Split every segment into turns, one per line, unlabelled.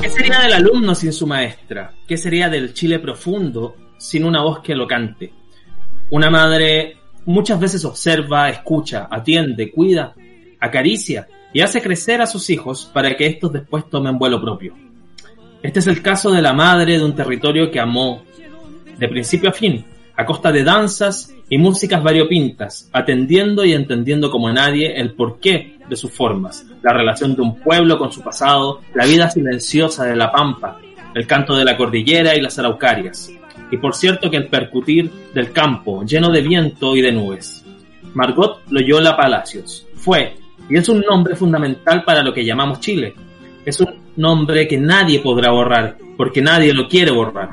¿Qué sería del alumno sin su maestra? ¿Qué sería del Chile profundo sin una voz que lo cante? Una madre muchas veces observa, escucha, atiende, cuida, acaricia y hace crecer a sus hijos para que estos después tomen vuelo propio. Este es el caso de la madre de un territorio que amó de principio a fin, a costa de danzas y músicas variopintas, atendiendo y entendiendo como nadie el porqué de sus formas, la relación de un pueblo con su pasado, la vida silenciosa de la pampa, el canto de la cordillera y las araucarias. Y por cierto que el percutir del campo, lleno de viento y de nubes. Margot Loyola Palacios fue y es un nombre fundamental para lo que llamamos Chile. Es un nombre que nadie podrá borrar, porque nadie lo quiere borrar.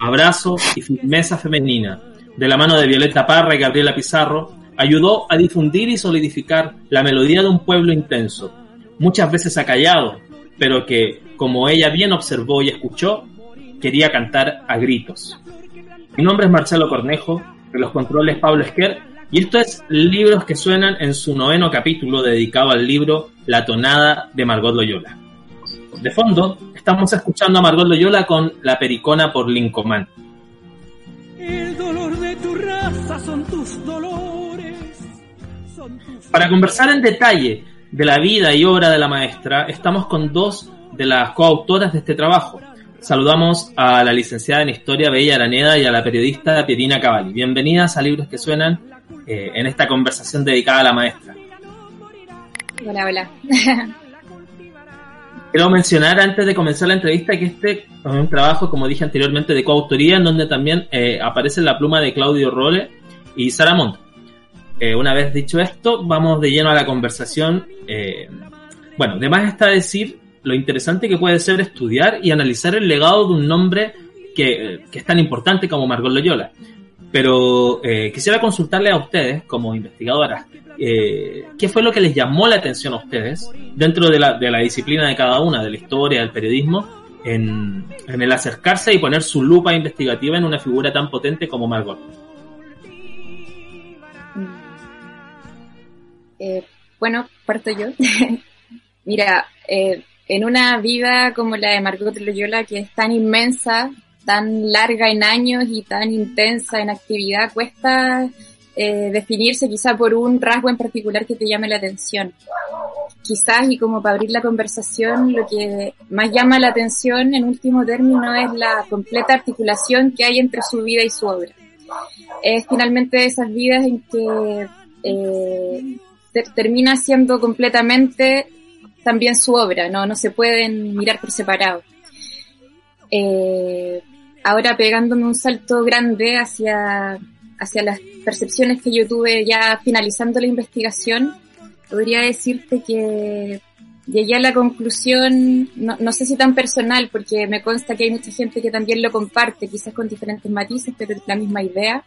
Abrazo y firmeza femenina, de la mano de Violeta Parra y Gabriela Pizarro, ayudó a difundir y solidificar la melodía de un pueblo intenso, muchas veces acallado, pero que, como ella bien observó y escuchó, quería cantar a gritos. Mi nombre es Marcelo Cornejo, de los controles Pablo Esquer, y esto es Libros que suenan en su noveno capítulo dedicado al libro La tonada de Margot Loyola. De fondo, estamos escuchando a Margot Loyola con La Pericona por Lincomán. Para conversar en detalle de la vida y obra de la maestra, estamos con dos de las coautoras de este trabajo. Saludamos a la licenciada en Historia Bella Araneda y a la periodista Pierina Cavalli. Bienvenidas a Libros que Suenan eh, en esta conversación dedicada a la maestra.
Hola, hola.
Quiero mencionar antes de comenzar la entrevista que este es un trabajo, como dije anteriormente, de coautoría, en donde también eh, aparece la pluma de Claudio Role y Sara Montt. Eh, una vez dicho esto, vamos de lleno a la conversación. Eh, bueno, además está decir lo interesante que puede ser estudiar y analizar el legado de un nombre que, que es tan importante como Margot Loyola. Pero quisiera consultarle a ustedes, como investigadoras, eh, ¿qué fue lo que les llamó la atención a ustedes dentro de la, disciplina de cada una, de la historia, del periodismo, en, el acercarse y poner su lupa investigativa en una figura tan potente como Margot?
Eh, bueno, parto yo. Mira, eh, en una vida como la de Margot Loyola, que es tan inmensa, tan larga en años y tan intensa en actividad, cuesta eh, definirse quizá por un rasgo en particular que te llame la atención. Quizás, y como para abrir la conversación, lo que más llama la atención en último término es la completa articulación que hay entre su vida y su obra. Es finalmente esas vidas en que eh, termina siendo completamente también su obra, no, no se pueden mirar por separado. Eh, ahora pegándome un salto grande hacia hacia las percepciones que yo tuve ya finalizando la investigación, podría decirte que llegué a la conclusión, no, no, sé si tan personal, porque me consta que hay mucha gente que también lo comparte, quizás con diferentes matices, pero la misma idea,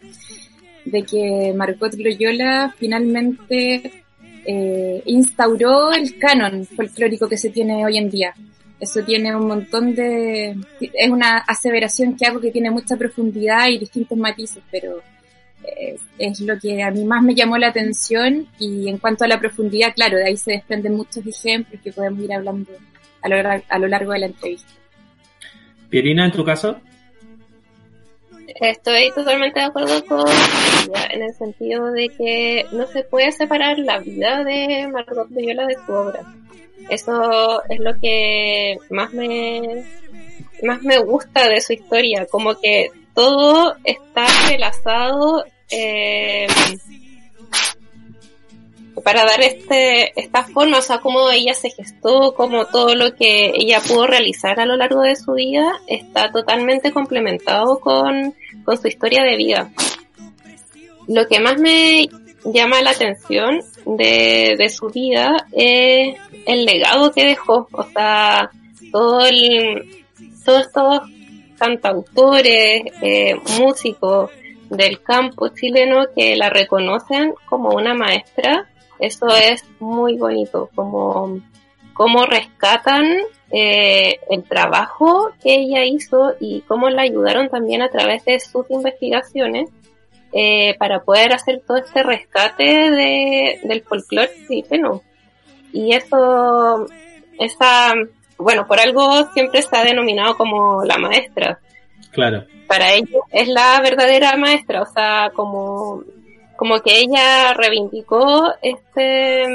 de que Margot Loyola finalmente eh, instauró el canon folclórico que se tiene hoy en día. Eso tiene un montón de... es una aseveración que hago que tiene mucha profundidad y distintos matices, pero es, lo que a mí más me llamó la atención y en cuanto a la profundidad, claro, de ahí se desprenden muchos ejemplos que podemos ir hablando a lo, a lo largo de la entrevista.
Pierina, en tu caso.
Estoy totalmente de acuerdo con ella en el sentido de que no se puede separar la vida de Margot Viola de su obra. Eso es lo que más me más me gusta de su historia, como que todo está relazado eh, para dar este, esta forma, o sea, cómo ella se gestó, como todo lo que ella pudo realizar a lo largo de su vida, está totalmente complementado con, con su historia de vida. Lo que más me llama la atención de, de su vida es el legado que dejó, o sea, todo el, todos estos cantautores, eh, músicos, del campo chileno que la reconocen como una maestra, eso es muy bonito, como, como rescatan eh, el trabajo que ella hizo y cómo la ayudaron también a través de sus investigaciones eh, para poder hacer todo este rescate de, del folclore chileno. Y eso, esa, bueno, por algo siempre está denominado como la maestra.
Claro.
Para ellos es la verdadera maestra, o sea, como, como que ella reivindicó este,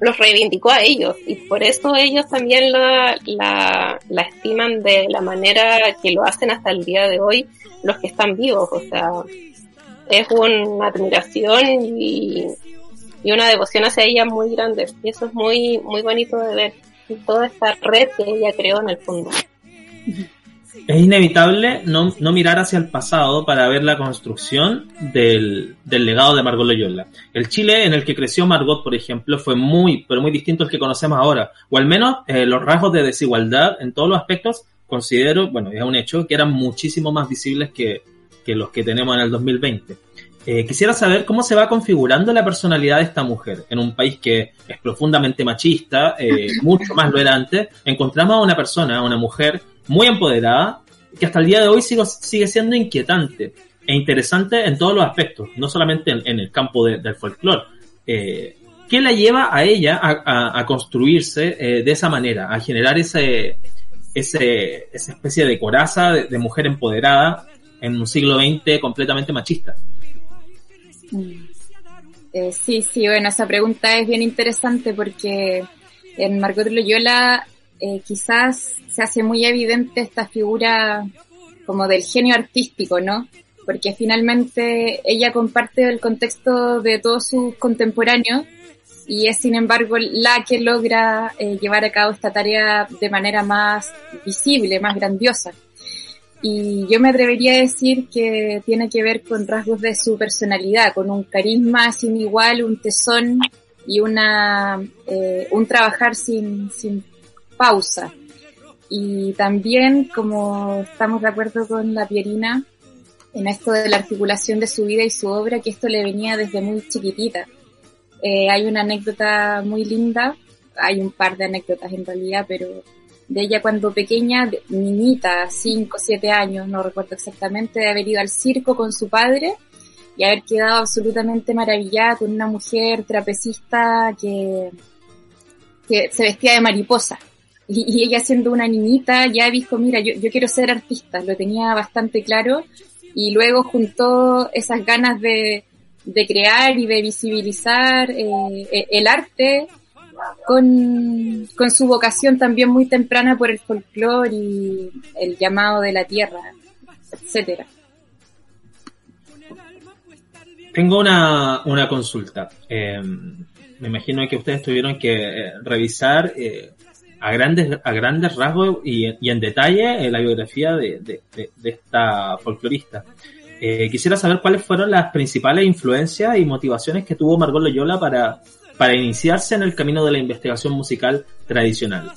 los reivindicó a ellos y por eso ellos también la, la, la estiman de la manera que lo hacen hasta el día de hoy los que están vivos, o sea, es una admiración y, y una devoción hacia ella muy grande. Y eso es muy, muy bonito de ver. Y toda esta red que ella creó en el fondo.
Es inevitable no, no mirar hacia el pasado para ver la construcción del, del, legado de Margot Loyola. El Chile en el que creció Margot, por ejemplo, fue muy, pero muy distinto al que conocemos ahora. O al menos eh, los rasgos de desigualdad en todos los aspectos, considero, bueno, es un hecho, que eran muchísimo más visibles que, que los que tenemos en el 2020. Eh, quisiera saber cómo se va configurando la personalidad de esta mujer en un país que es profundamente machista, eh, mucho más lo era antes. Encontramos a una persona, a una mujer muy empoderada, que hasta el día de hoy sigue, sigue siendo inquietante e interesante en todos los aspectos, no solamente en, el campo de, del folclore. Eh, ¿Qué la lleva a ella a, construirse eh, de esa manera, a generar ese, ese, esa especie de coraza de, mujer empoderada en un siglo XX completamente machista?
Eh, sí, sí, bueno, esa pregunta es bien interesante porque en Margot Loyola eh, quizás se hace muy evidente esta figura como del genio artístico, ¿no? Porque finalmente ella comparte el contexto de todos sus contemporáneos y es sin embargo la que logra eh, llevar a cabo esta tarea de manera más visible, más grandiosa. Y yo me atrevería a decir que tiene que ver con rasgos de su personalidad, con un carisma sin igual, un tesón y una, eh, un trabajar sin, sin pausa. Y también, como estamos de acuerdo con la Pierina, en esto de la articulación de su vida y su obra, que esto le venía desde muy chiquitita. Eh, hay una anécdota muy linda, hay un par de anécdotas en realidad, pero de ella cuando pequeña, niñita, 5, 7 años, no recuerdo exactamente, de haber ido al circo con su padre y haber quedado absolutamente maravillada con una mujer trapecista que, que se vestía de mariposa. Y, ella siendo una niñita ya dijo, mira, yo, yo quiero ser artista, lo tenía bastante claro y luego juntó esas ganas de, de crear y de visibilizar eh, el arte con, con su vocación también muy temprana por el folclore y el llamado de la tierra, etcétera.
Tengo una, una consulta. Eh, me imagino que ustedes tuvieron que eh, revisar eh, a grandes a grandes rasgos y, y en detalle la biografía de, de, esta folclorista. quisiera saber cuáles fueron las principales influencias y motivaciones que tuvo Margot Loyola para para iniciarse en el camino de la investigación musical tradicional.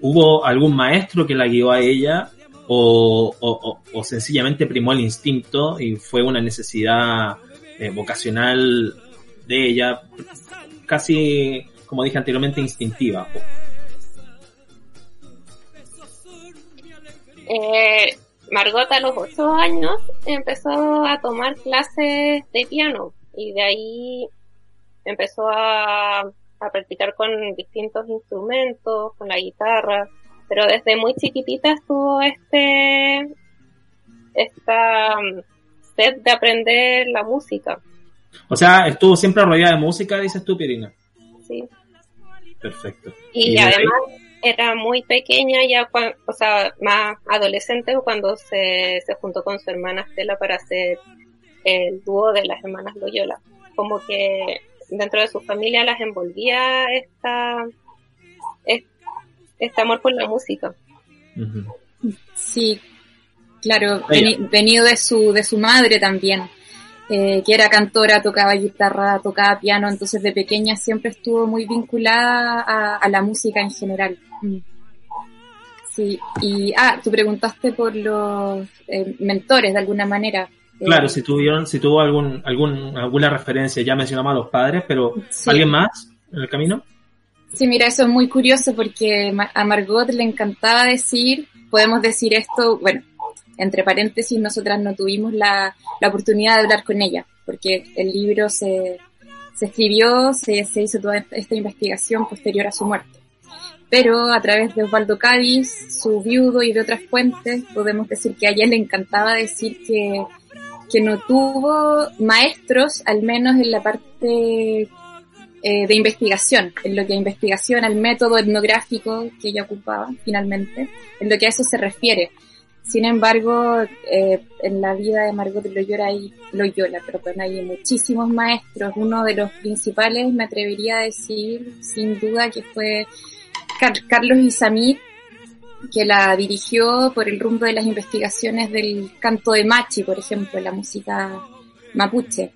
¿Hubo algún maestro que la guió a ella o, o, o sencillamente primó el instinto y fue una necesidad eh, vocacional de ella, casi, como dije anteriormente, instintiva?
Eh, Margot a los ocho años empezó a tomar clases de piano y de ahí empezó a, a practicar con distintos instrumentos, con la guitarra, pero desde muy chiquitita estuvo este, esta um, sed de aprender la música.
O sea, estuvo siempre rodeada de música, dices tú, Pirina.
Sí.
Perfecto.
Y, y además era muy pequeña ya, cuando, o sea, más adolescente cuando se, se juntó con su hermana Estela para hacer el dúo de las hermanas Loyola. Como que dentro de su familia las envolvía esta, este amor por la música.
Sí, claro, venido de su, de su madre también, eh, que era cantora, tocaba guitarra, tocaba piano, entonces de pequeña siempre estuvo muy vinculada a, a la música en general. Sí, y, ah, tú preguntaste por los eh, mentores de alguna manera.
Claro, si tuvieron, si tuvo algún, algún, alguna referencia, ya mencionamos a los padres, pero sí. ¿alguien más en el camino?
Sí, mira, eso es muy curioso porque a Margot le encantaba decir, podemos decir esto, bueno, entre paréntesis, nosotras no tuvimos la, la oportunidad de hablar con ella, porque el libro se, se escribió, se, se hizo toda esta investigación posterior a su muerte. Pero a través de Osvaldo Cádiz, su viudo y de otras fuentes, podemos decir que a ella le encantaba decir que, que no tuvo maestros, al menos en la parte eh, de investigación, en lo que a investigación, al método etnográfico que ella ocupaba finalmente, en lo que a eso se refiere. Sin embargo, eh, en la vida de Margot Loyola hay, Loyola, perdón, hay muchísimos maestros. Uno de los principales, me atrevería a decir, sin duda, que fue Carlos Isamit, que la dirigió por el rumbo de las investigaciones del canto de Machi, por ejemplo, la música mapuche.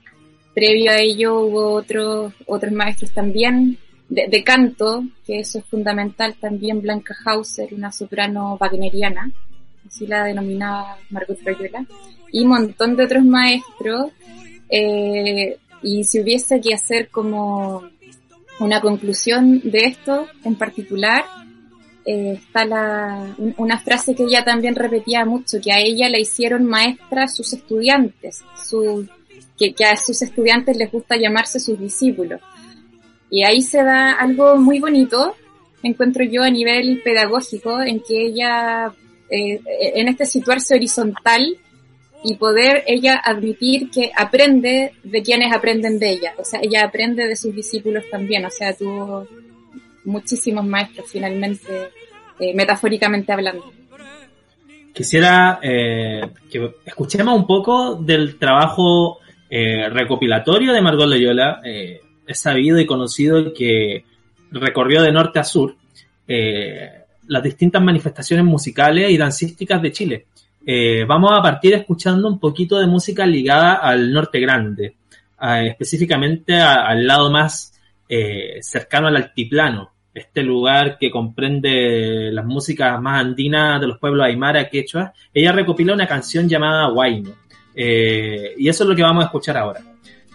Previo a ello hubo otros, otros maestros también de, canto, que eso es fundamental, también Blanca Hauser, una soprano wagneriana, así la denominaba Margot Rayuela, y un montón de otros maestros, eh, y si hubiese que hacer como una conclusión de esto en particular, eh, está la, una frase que ella también repetía mucho, que a ella la hicieron maestra sus estudiantes, su, que, a sus estudiantes les gusta llamarse sus discípulos. Y ahí se da algo muy bonito, encuentro yo a nivel pedagógico, en que ella, eh, en este situarse horizontal, y poder ella admitir que aprende de quienes aprenden de ella. O sea, ella aprende de sus discípulos también. O sea, tuvo muchísimos maestros finalmente, eh, metafóricamente hablando.
Quisiera eh, que escuchemos un poco del trabajo eh, recopilatorio de Margot Loyola. es sabido y conocido que recorrió de norte a sur las distintas manifestaciones musicales y dancísticas de Chile eh, vamos a partir escuchando un poquito de música ligada al norte grande, específicamente al lado más eh, cercano al altiplano, este lugar que comprende las músicas más andinas de los pueblos aymara, quechua. Ella recopiló una canción llamada Huayno, eh, y eso es lo que vamos a escuchar ahora.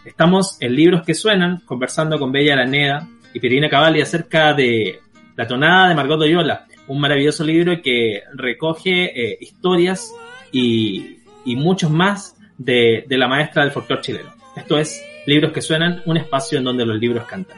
Estamos en Libros que Suenan, conversando con Bella Araneda y Pirina Cavalli acerca de la tonada de Margot Doyola, un maravilloso libro que recoge historias y, muchos más de, la maestra del folclore chileno. Esto es Libros que Suenan, un espacio en donde los libros cantan.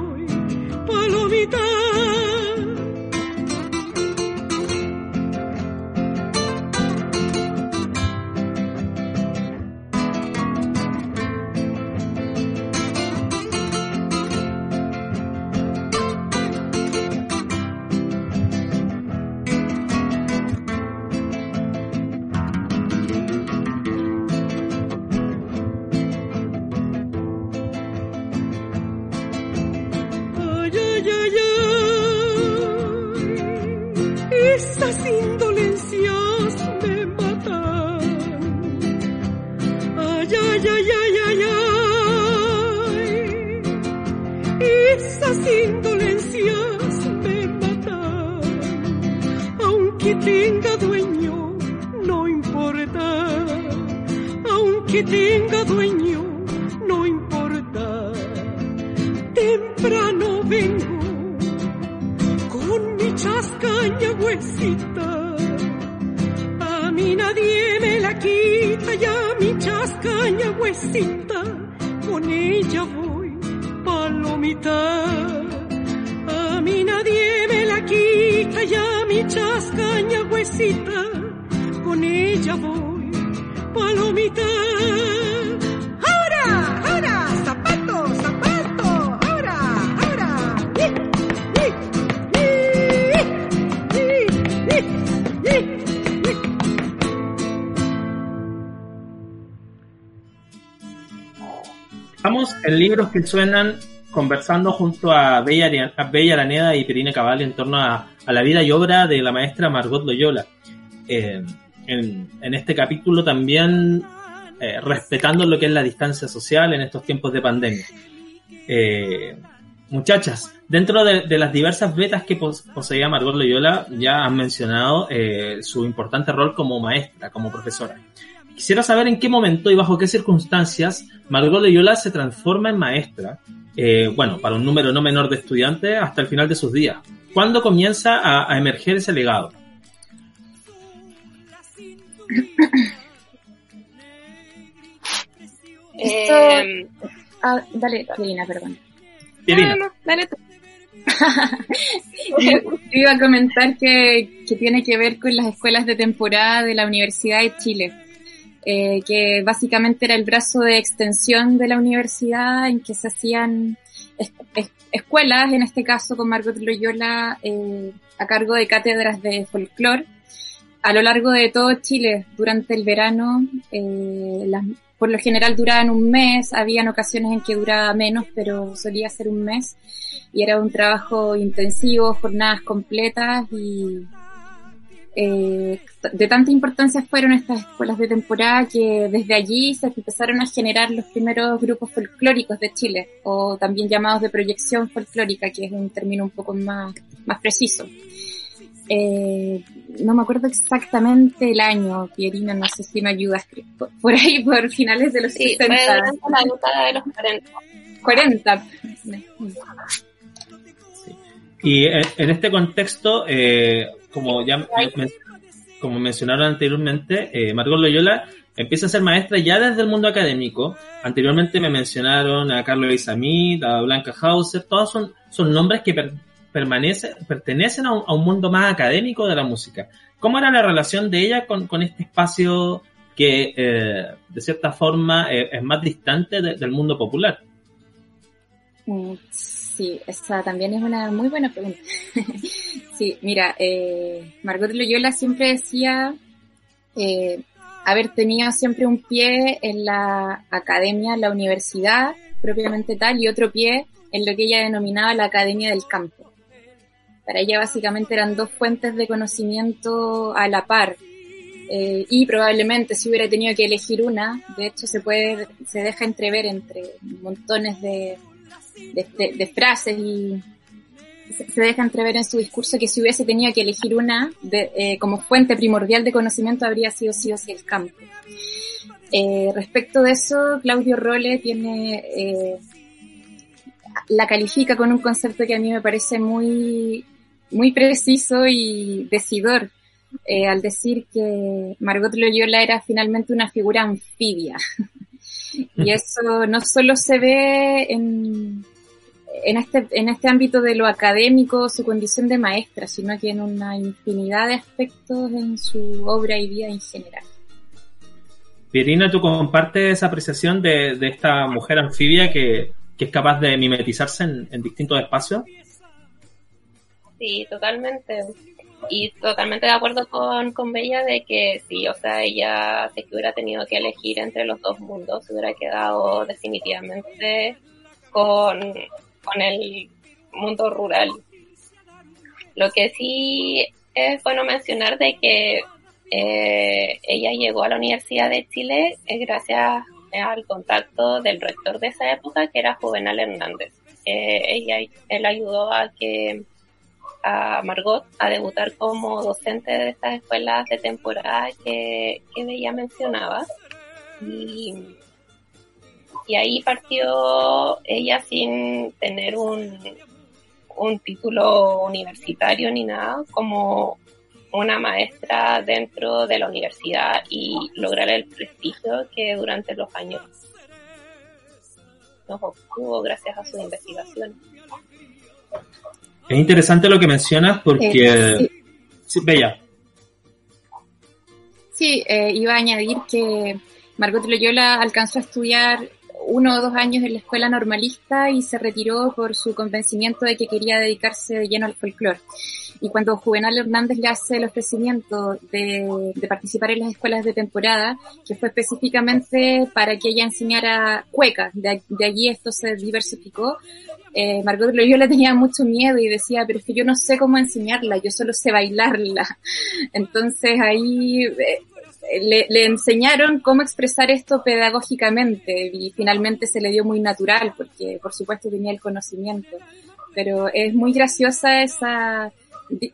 palomita. ¡Ahora! ¡Ahora! ¡Zapato! ¡Zapato! ¡Ahora! ¡Ahora!
Estamos en libros que suenan conversando junto a Bella, Araneda y Pirine Cavalli en torno a, a la vida y obra de la maestra Margot Loyola. Eh, en, este capítulo también eh, respetando lo que es la distancia social en estos tiempos de pandemia. Eh, muchachas, dentro de, las diversas betas que pos- poseía Margot Loyola, ya han mencionado eh, su importante rol como maestra, como profesora. Quisiera saber en qué momento y bajo qué circunstancias Margot Loyola se transforma en maestra, bueno, para un número no menor de estudiantes hasta el final de sus días. ¿Cuándo comienza a, a emerger ese legado?
Esto-
Eh,
Ah, dale, Karina, perdón.
Irina.
no, no, dale tú.
Yo iba a comentar que, que tiene que ver con las escuelas de temporada de la Universidad de Chile, eh, que básicamente era el brazo de extensión de la universidad en que se hacían es- es- escuelas, en este caso con Margot Loyola, eh, a cargo de cátedras de folclore a lo largo de todo Chile durante el verano. eh, las- por lo general duraban un mes, habían ocasiones en que duraba menos, pero solía ser un mes y era un trabajo intensivo, jornadas completas y eh, de tanta importancia fueron estas escuelas de temporada que desde allí se empezaron a generar los primeros grupos folclóricos de Chile o también llamados de proyección folclórica, que es un término un poco más, más preciso. Eh, no me acuerdo exactamente el año, Pierina, no sé si me ayudas, por, por ahí, por finales de los
Sí, fue
60,
durante la década de los 40.
40.
Y en, en este contexto, eh, como ya como mencionaron anteriormente, eh, Margot Loyola empieza a ser maestra ya desde el mundo académico. Anteriormente me mencionaron a Carlos Isamit, a Blanca Hauser, todos son, son nombres que per- permanece, pertenecen a un, a un mundo más académico de la música. ¿Cómo era la relación de ella con, con este espacio que eh, de cierta forma eh, es más distante de- del mundo popular?
Mm, Sí, esa también es una muy buena pregunta. sí, mira, eh, Margot Loyola siempre decía eh, haber tenido siempre un pie en la academia, la universidad propiamente tal, y otro pie en lo que ella denominaba la academia del campo. Para ella básicamente eran dos fuentes de conocimiento a la par. Eh, y probablemente si hubiera tenido que elegir una, de hecho se puede, se deja entrever entre montones de, de, de- frases y se, deja entrever en su discurso que si hubiese tenido que elegir una eh, como fuente primordial de conocimiento habría sido sí o sí el campo. Eh, respecto de eso, Claudio Rolle tiene, la califica con un concepto que a mí me parece muy, muy preciso y decidor, eh, al decir que Margot Loyola era finalmente una figura anfibia. y eso no solo se ve en, en este, en este ámbito de lo académico, su condición de maestra, sino que en una infinidad de aspectos en su obra y vida en general.
Pirina, ¿tú compartes esa apreciación de, de esta mujer anfibia que, que es capaz de mimetizarse en, en distintos espacios?
Sí, totalmente. Y totalmente de acuerdo con, con Bella de que sí, o sea, ella si que hubiera tenido que elegir entre los dos mundos, se hubiera quedado definitivamente con, con el mundo rural. Lo que sí es bueno mencionar de que eh, ella llegó a la Universidad de Chile eh, gracias al contacto del rector de esa época, que era Juvenal Hernández. Eh, ella, él ayudó a que a Margot a debutar como docente de estas escuelas de temporada que, que ella mencionaba. Y, y ahí partió ella sin tener un, un título universitario ni nada, como una maestra dentro de la universidad y lograr el prestigio que durante los años nos obtuvo gracias a sus investigaciones.
Es interesante lo que mencionas porque...
Eh, sí.
Sí, Bella.
Sí, eh, iba a añadir que Margot Loyola alcanzó a estudiar uno o dos años en la escuela normalista y se retiró por su convencimiento de que quería dedicarse de lleno al folclore. Y cuando Juvenal Hernández le hace el ofrecimiento de, de, participar en las escuelas de temporada, que fue específicamente para que ella enseñara cueca, de, de allí esto se diversificó, eh, Margot Loyola tenía mucho miedo y decía, pero es que yo no sé cómo enseñarla, yo solo sé bailarla. Entonces ahí eh, le, le, enseñaron cómo expresar esto pedagógicamente y finalmente se le dio muy natural porque por supuesto tenía el conocimiento. Pero es muy graciosa esa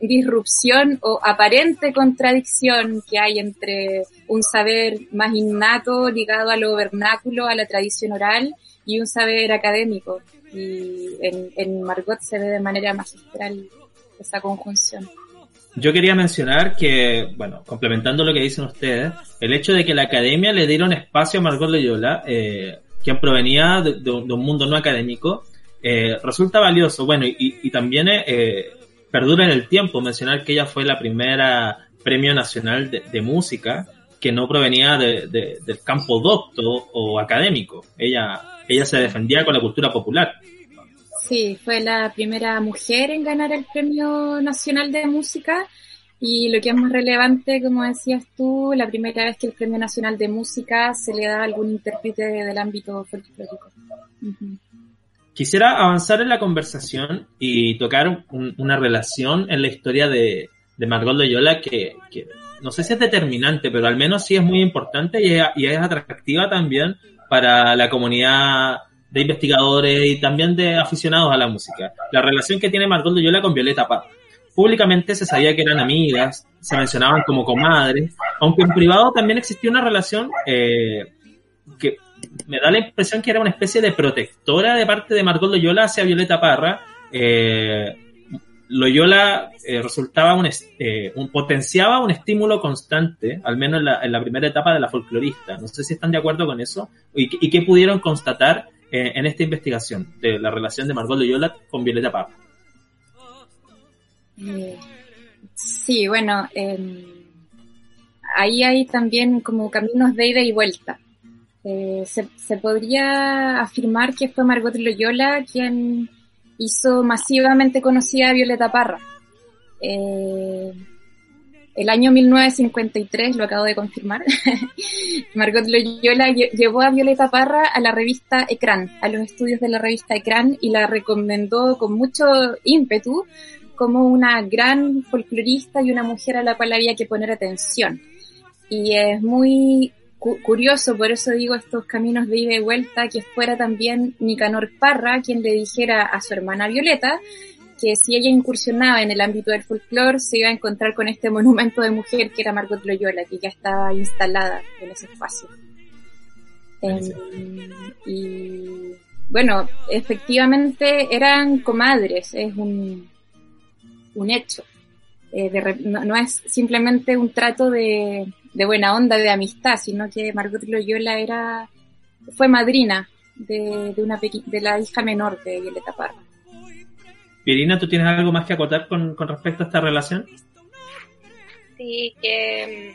disrupción o aparente contradicción que hay entre un saber más innato ligado a lo vernáculo, a la tradición oral y un saber académico. Y en, en Margot se ve de manera magistral esa conjunción.
Yo quería mencionar que, bueno, complementando lo que dicen ustedes, el hecho de que la academia le diera un espacio a Margot Loyola, eh, quien provenía de, de, de, un mundo no académico, eh, resulta valioso. Bueno, y, y también eh, perdura en el tiempo mencionar que ella fue la primera premio nacional de, música que no provenía de, del campo docto o académico. Ella, ella se defendía con la cultura popular.
Sí, fue la primera mujer en ganar el Premio Nacional de Música y lo que es más relevante, como decías tú, la primera vez que el Premio Nacional de Música se le da a algún intérprete del ámbito folclórico. Uh.
Quisiera avanzar en la conversación y tocar un, una relación en la historia de, de Margot Loyola que, que, no sé si es determinante, pero al menos sí es muy importante y es, y es atractiva también para la comunidad de investigadores y también de aficionados a la música. La relación que tiene Margot Loyola con Violeta Parra. Públicamente se sabía que eran amigas, se mencionaban como comadres, aunque en privado también existía una relación eh, que me da la impresión que era una especie de protectora de parte de Margot Loyola hacia Violeta Parra. Eh, Loyola eh, resultaba un, eh, potenciaba un estímulo constante, al menos en la, en la, primera etapa de la folclorista. No sé si están de acuerdo con eso y, y qué pudieron constatar eh, en esta investigación de la relación de Margot Loyola con Violeta Parra.
Eh, sí, bueno, ahí hay también como caminos de ida y vuelta. Eh, se, podría afirmar que fue Margot Loyola quien hizo masivamente conocida a Violeta Parra. Eh, el año 1953, lo acabo de confirmar, Margot Loyola llevó a Violeta Parra a la revista Ecran, a los estudios de la revista Ecran, y la recomendó con mucho ímpetu como una gran folclorista y una mujer a la cual había que poner atención. Y es muy cu curioso, por eso digo estos caminos de ida y vuelta, que fuera también Nicanor Parra quien le dijera a su hermana Violeta que si ella incursionaba en el ámbito del folclore se iba a encontrar con este monumento de mujer que era Margot Loyola, que ya estaba instalada en ese espacio. Y bueno, efectivamente eran comadres, es un, un hecho. Eh, de, no, no, es simplemente un trato de, de, buena onda, de amistad, sino que Margot Loyola era, fue madrina de, de, una de la hija menor de Violeta Parra.
Pirina, ¿tú tienes algo más que acotar con, con respecto a esta relación?
Sí, que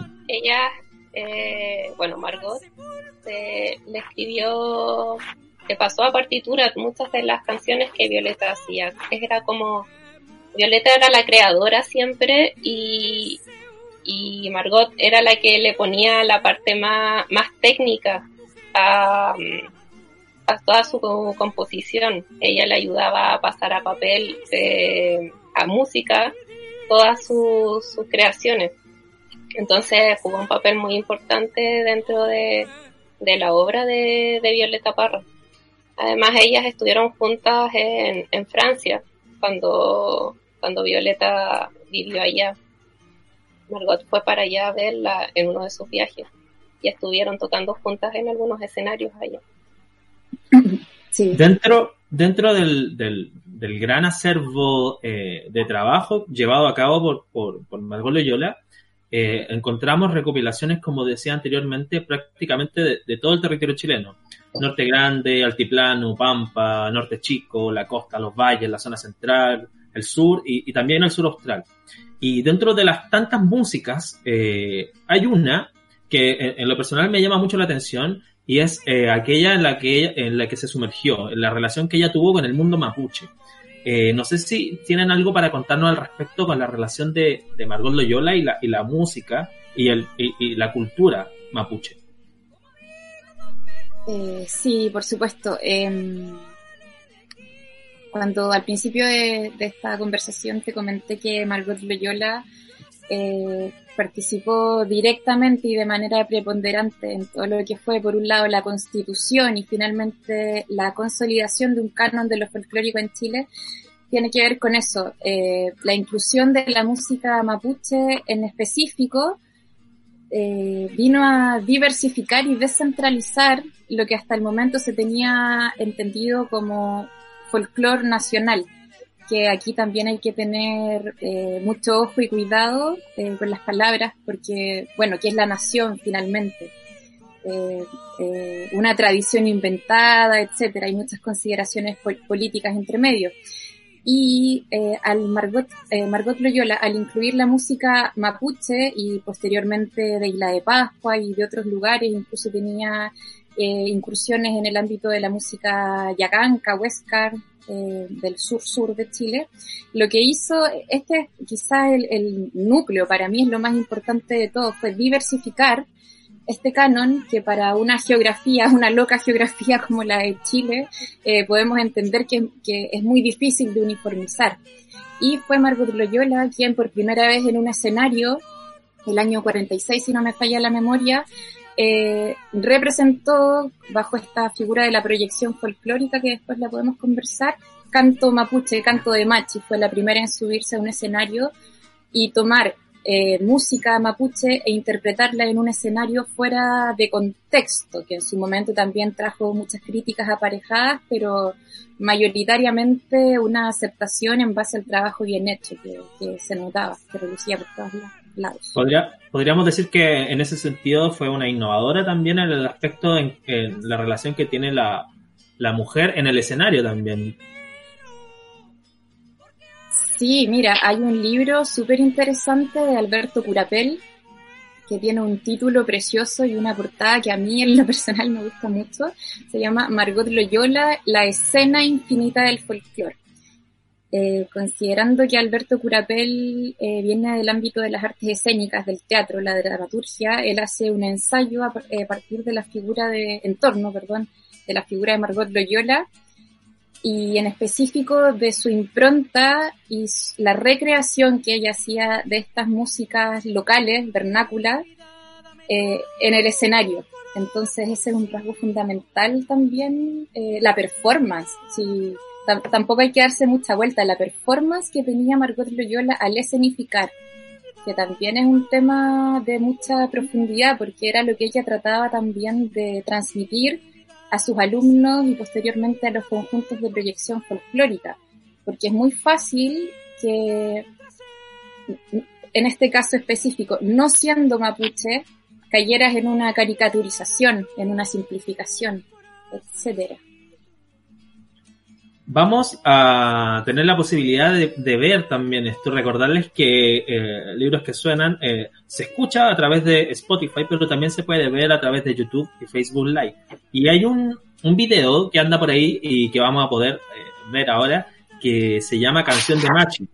um, ella, eh, bueno, Margot, eh, le escribió, le pasó a partitura muchas de las canciones que Violeta hacía. Era como, Violeta era la creadora siempre y, y Margot era la que le ponía la parte más, más técnica a, a toda su composición. Ella le ayudaba a pasar a papel, eh, a música, todas sus, sus creaciones. Entonces jugó un papel muy importante dentro de, de la obra de, Violeta Parra. Además, ellas estuvieron juntas en Francia cuando, cuando Violeta vivió allá. Margot fue para allá a verla en uno de sus viajes y estuvieron tocando juntas en algunos escenarios allá.
Sí. Dentro, dentro del, del, del gran acervo eh, de trabajo llevado a cabo por, por, por Margot Loyola, eh, encontramos recopilaciones, como decía anteriormente, prácticamente de, de, todo el territorio chileno. Norte Grande, Altiplano, Pampa, Norte Chico, la costa, los valles, la zona central, el sur y, y también el sur austral. Y dentro de las tantas músicas, eh, hay una que en, en, lo personal me llama mucho la atención y es eh, aquella en la, que, en la que se sumergió, en la relación que ella tuvo con el mundo mapuche. Eh, no sé si tienen algo para contarnos al respecto con la relación de, de Margot Loyola y la, y la música y, el, y, y la cultura mapuche.
Eh, sí, por supuesto. Cuando al principio de, de, esta conversación te comenté que Margot Loyola eh, participó directamente y de manera preponderante en todo lo que fue, por un lado, la constitución y finalmente la consolidación de un canon de lo folclórico en Chile, tiene que ver con eso, eh, la inclusión de la música mapuche en específico eh, vino a diversificar y descentralizar lo que hasta el momento se tenía entendido como folclore nacional que aquí también hay que tener eh, mucho ojo y cuidado eh, con las palabras, porque, bueno, que es la nación finalmente. Eh, una tradición inventada, etcétera, hay muchas consideraciones políticas entre medio. Y al Margot, Margot Loyola, al incluir la música mapuche y posteriormente de Isla de Pascua y de otros lugares, incluso tenía incursiones en el ámbito de la música yaganca, huéscar, eh, del sur-sur de Chile, lo que hizo, este quizás el, el, núcleo, para mí es lo más importante de todo, fue diversificar este canon que para una geografía, una loca geografía como la de Chile, eh, podemos entender que, que, es muy difícil de uniformizar. Y fue Margot Loyola quien por primera vez en un escenario, el año 46 si no me falla la memoria, eh, representó bajo esta figura de la proyección folclórica que después la podemos conversar, canto mapuche, canto de machi, fue la primera en subirse a un escenario y tomar eh, música mapuche e interpretarla en un escenario fuera de contexto, que en su momento también trajo muchas críticas aparejadas, pero mayoritariamente una aceptación en base al trabajo bien hecho que, se notaba, que reducía por todos lados.
¿Podría, podríamos decir que en ese sentido fue una innovadora también en el aspecto en, en la relación que tiene la, la mujer en el escenario también.
Sí, mira, hay un libro súper interesante de Alberto Curapel que tiene un título precioso y una portada que a mí en lo personal me gusta mucho. Se llama Margot Loyola, la escena infinita del folclore. Eh, considerando que Alberto Curapel eh, viene del ámbito de las artes escénicas, del teatro, la dramaturgia, él hace un ensayo a, eh, partir de la figura de, en torno, perdón, de la figura de Margot Loyola, y en específico de su impronta y la recreación que ella hacía de estas músicas locales, vernáculas, eh, en el escenario. Entonces ese es un rasgo fundamental también, eh, la performance. Si, tampoco hay que darse mucha vuelta, la performance que tenía Margot Loyola al escenificar, que también es un tema de mucha profundidad porque era lo que ella trataba también de transmitir a sus alumnos y posteriormente a los conjuntos de proyección folclórica, porque es muy fácil que, en este caso específico, no siendo mapuche, cayeras en una caricaturización, en una simplificación, etcétera.
Vamos a tener la posibilidad de, ver también esto, recordarles que eh, libros que suenan eh, se escucha a través de Spotify, pero también se puede ver a través de YouTube y Facebook Live. Y hay un, un video que anda por ahí y que vamos a poder eh, ver ahora, que se llama Canción de Machi.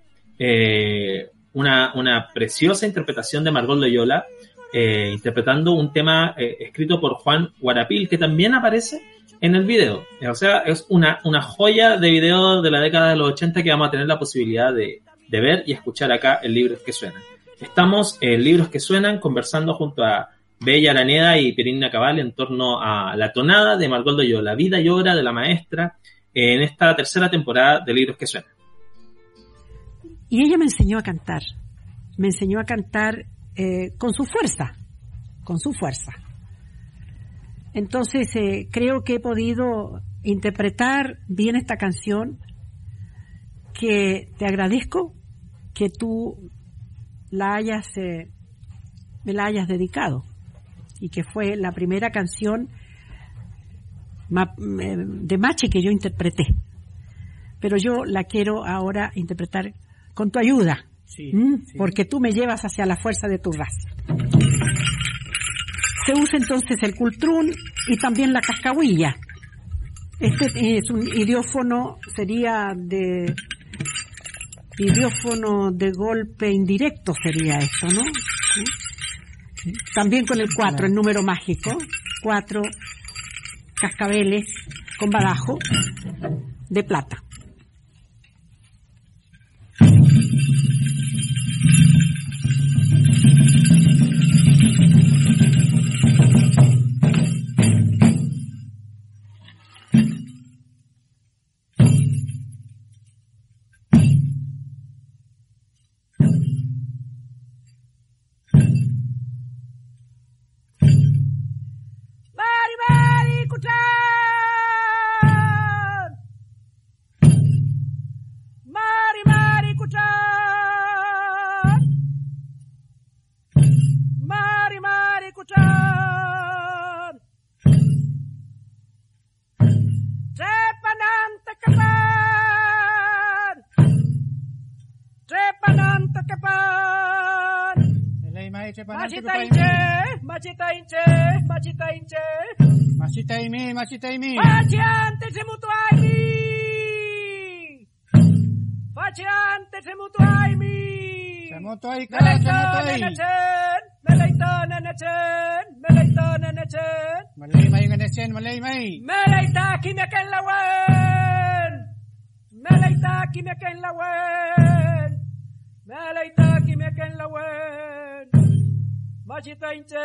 Una, una preciosa interpretación de Margot Loyola, eh, interpretando un tema escrito por Juan Guarapil, que también aparece en el video. O sea, es una, una joya de video de la década de los 80 que vamos a tener la posibilidad de, de ver y escuchar acá en Libros que Suenan. Estamos en Libros que Suenan conversando junto a Bella Araneda y Pirina Cabal en torno a la tonada de Margot Loyola, la vida y obra de la maestra en esta tercera temporada de Libros que Suenan.
Y ella me enseñó a cantar, me enseñó a cantar eh, con su fuerza, con su fuerza. Entonces, eh, creo que he podido
interpretar bien esta canción que te agradezco que tú la hayas, eh, me la hayas dedicado y que fue la primera canción de Machi que yo interpreté. Pero yo la quiero ahora interpretar con tu ayuda,
Sí,
¿m?
sí.
porque tú me llevas hacia la fuerza de tu raza. Se usa entonces el cultrún y también la cascahuilla. Este es un idiófono, sería de idiófono de golpe indirecto sería esto, ¿no? ¿Sí? También con el 4, el número mágico, cuatro cascabeles con badajo de plata.
machita inche, machita inche, machita inche.
Machita imi, machita imi.
Faciante se mutuaimi. Faciante se. Se
mutuai ka, se
mutuai. Malayton nanachen, malayton nanachen.
Malay may nanachen, malay may.
Malayta kinakan lawan. Malayta kinakan
Machitainche,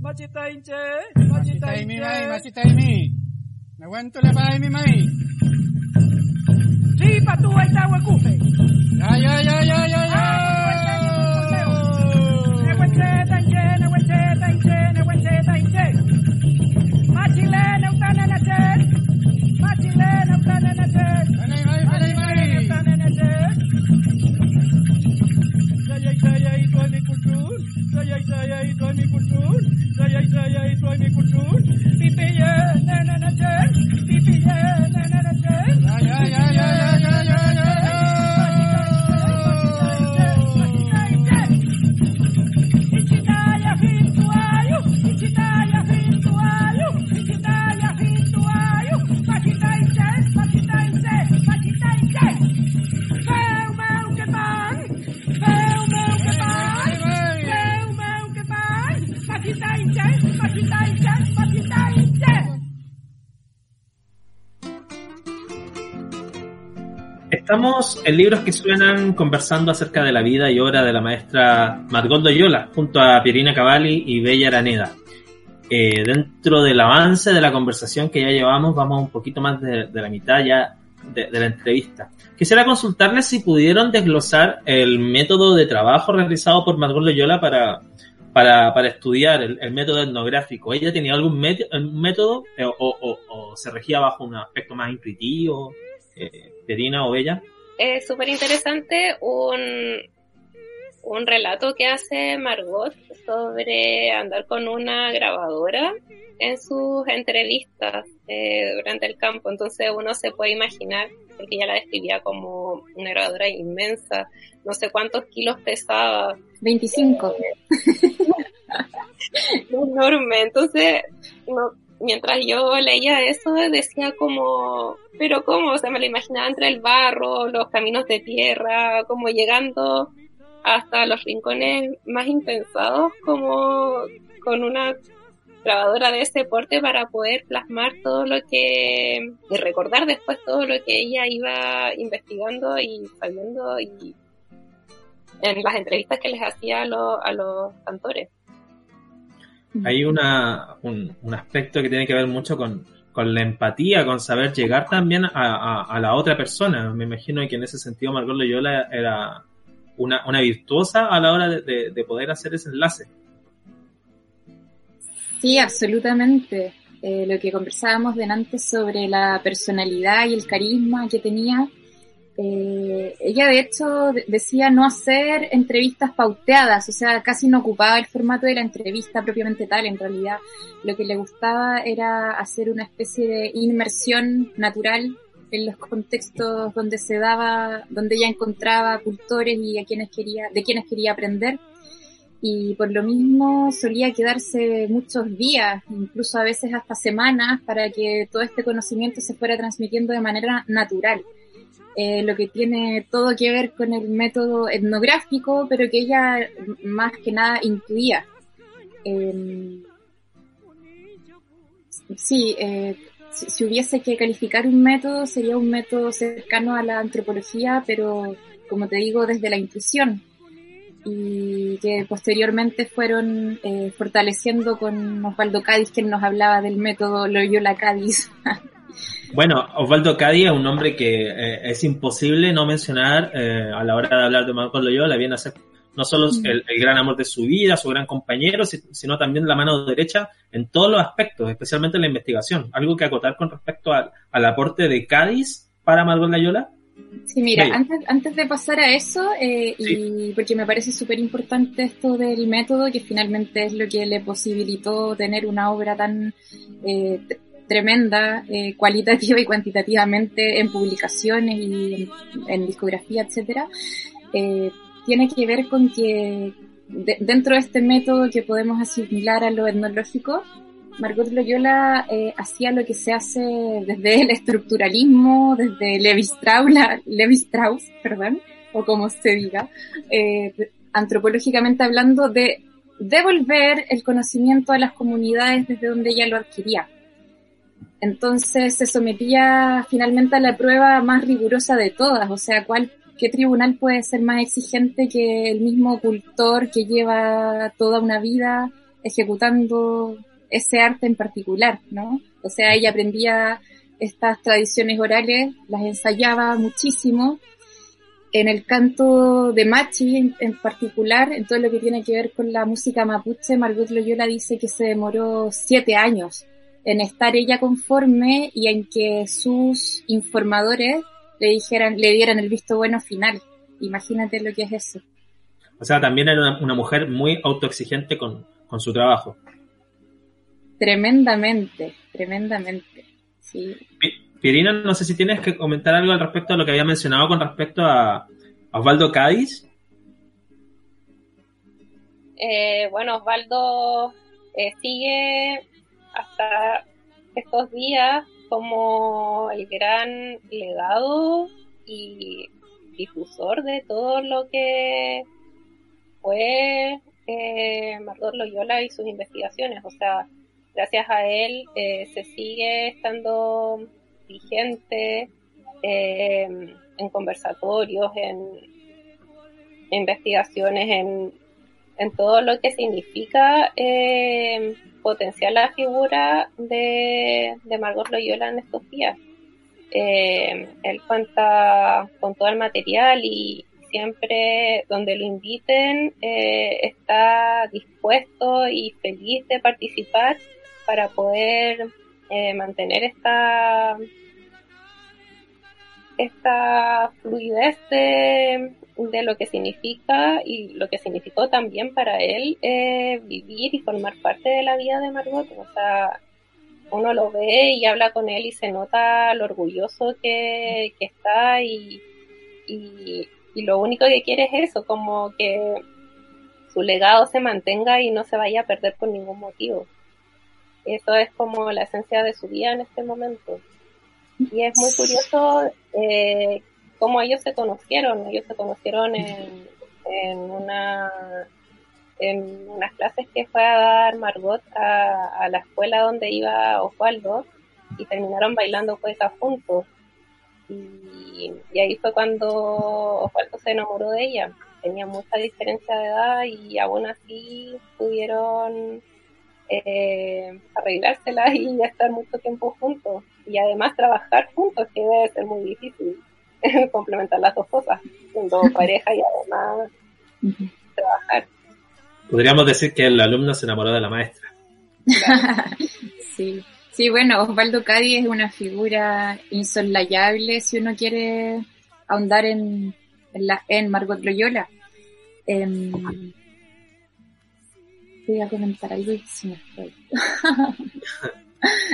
machitainche, machitainche.
Machitaimi
mai, machitaimi. Nawanto la baimi mai. Si
Ripa tu ay tawa kufe.
ya ya ya ya. ay, ay.
Nawanche, tainche, nawanche, tainche, nawanche, tainche. Machile, nautana na chen. Machile, nautana na chen. Anay, mai, anay, mai, Nautana na chen. Kutun, saya saya itu ami saya saya itu pipi
ya, pipi ya,
Estamos en Libros que Suenan conversando acerca de la vida y obra de la maestra Margot Loyola junto a Pierina Cavalli y Bella Araneda. Eh, dentro del avance de la conversación que ya llevamos, vamos un poquito más de, la mitad ya de, la entrevista. Quisiera consultarles si pudieron desglosar el método de trabajo realizado por Margot Loyola para, para, para estudiar el, método etnográfico. ¿Ella tenía algún algún método eh, o, o- o se regía bajo un aspecto más intuitivo? Eh, Pierina o Bella.
Es súper interesante un, un relato que hace Margot sobre andar con una grabadora en sus entrevistas eh, durante el campo. Entonces uno se puede imaginar, porque ella la describía como una grabadora inmensa, no sé cuántos kilos pesaba,
25.
enorme. Entonces, no, mientras yo leía eso, decía como, pero cómo, o sea, me lo imaginaba entre el barro, los caminos de tierra, como llegando hasta los rincones más impensados, como con una grabadora de ese porte para poder plasmar todo lo que, y recordar después todo lo que ella iba investigando y sabiendo y en las entrevistas que les hacía a los, a los cantores.
Hay una, un, un aspecto que tiene que ver mucho con, con la empatía, con saber llegar también a, a- a la otra persona. Me imagino que en ese sentido Margot Loyola era una, una virtuosa a la hora de, de- de poder hacer ese enlace.
Sí, absolutamente. eh, lo que conversábamos delante sobre la personalidad y el carisma que tenía. Eh, ella de hecho de- decía no hacer entrevistas pauteadas, o sea, casi no ocupaba el formato de la entrevista propiamente tal, en realidad lo que le gustaba era hacer una especie de inmersión natural en los contextos donde se daba, donde ella encontraba cultores y a quienes quería, de quienes quería aprender y por lo mismo solía quedarse muchos días, incluso a veces hasta semanas, para que todo este conocimiento se fuera transmitiendo de manera natural. Eh, lo que tiene todo que ver con el método etnográfico, pero que ella más que nada intuía. Eh, sí, eh, si, si hubiese que calificar un método, sería un método cercano a la antropología, pero como te digo, desde la intuición y que posteriormente fueron eh, fortaleciendo con Osvaldo Cádiz, quien nos hablaba del método Loyola Cádiz.
Bueno, Osvaldo Cádiz es un nombre que eh, es imposible no mencionar eh, a la hora de hablar de Marcos Loyola, viene a ser no solo
Mm.
el, el gran amor de su vida, su gran compañero, si- sino también la mano derecha en todos los aspectos, especialmente en la investigación. Algo que acotar con respecto al, al aporte de Cádiz para Margot Loyola.
Sí, mira,
Sí.
antes, antes de pasar a eso, eh, y porque me parece súper importante esto del método, que finalmente es lo que le posibilitó tener una obra tan eh, tremenda, eh, cualitativa y cuantitativamente en publicaciones y en, discografía, etcétera, eh, tiene que ver con que de- dentro de este método que podemos asimilar a lo etnológico, Margot Loyola eh, hacía lo que se hace desde el estructuralismo, desde Levi Strauss, Levi Strauss, perdón, o como se diga, antropológicamente hablando, de devolver el conocimiento a las comunidades desde donde ella lo adquiría. Entonces se sometía finalmente a la prueba más rigurosa de todas, o sea, ¿cuál, ¿qué tribunal puede ser más exigente que el mismo cultor que lleva toda una vida ejecutando ese arte en particular, ¿no? O sea, ella aprendía estas tradiciones orales, las ensayaba muchísimo. En el canto de Machi en, en particular, en todo lo que tiene que ver con la música mapuche, Margot Loyola dice que se demoró siete años en estar ella conforme y en que sus informadores le dijeran, le dieran el visto bueno final. Imagínate lo que es eso.
O sea, también era una, una mujer muy autoexigente con, con su trabajo.
Tremendamente, tremendamente. Sí.
Pi- Pirina, no sé si tienes que comentar algo al respecto a lo que había mencionado con respecto a, a Osvaldo Cádiz.
Eh, bueno, Osvaldo eh, sigue hasta estos días como el gran legado y difusor de todo lo que fue eh, Margot Loyola y sus investigaciones. O sea, gracias a él eh, se sigue estando vigente eh, en conversatorios, en investigaciones, en, en todo lo que significa eh, potenciar la figura de, de Margot Loyola en estos días. Eh, él cuenta con todo el material y siempre donde lo inviten eh, está dispuesto y feliz de participar para poder eh, mantener esta esta fluidez de, de, lo que significa y lo que significó también para él eh, vivir y formar parte de la vida de Margot. O sea, uno lo ve y habla con él y se nota lo orgulloso que, que está y, y, y lo único que quiere es eso, como que su legado se mantenga y no se vaya a perder por ningún motivo. Eso es como la esencia de su vida en este momento. Y es muy curioso eh, cómo ellos se conocieron. Ellos se conocieron en, una en unas clases que fue a dar Margot a, la escuela donde iba Osvaldo y terminaron bailando poetas juntos. Y, y, ahí fue cuando Osvaldo se enamoró de ella. Tenía mucha diferencia de edad y aún así pudieron eh, arreglárselas y estar mucho tiempo juntos. Y además trabajar juntos, que debe ser muy difícil complementar las dos cosas, siendo pareja y además uh -huh. trabajar.
Podríamos decir que el alumno se enamoró de la maestra.
sí, Sí, bueno, Osvaldo Cádiz es una figura insoslayable si uno quiere ahondar en, en, la, en Margot Loyola. Em, voy a comentar algo y se me fue.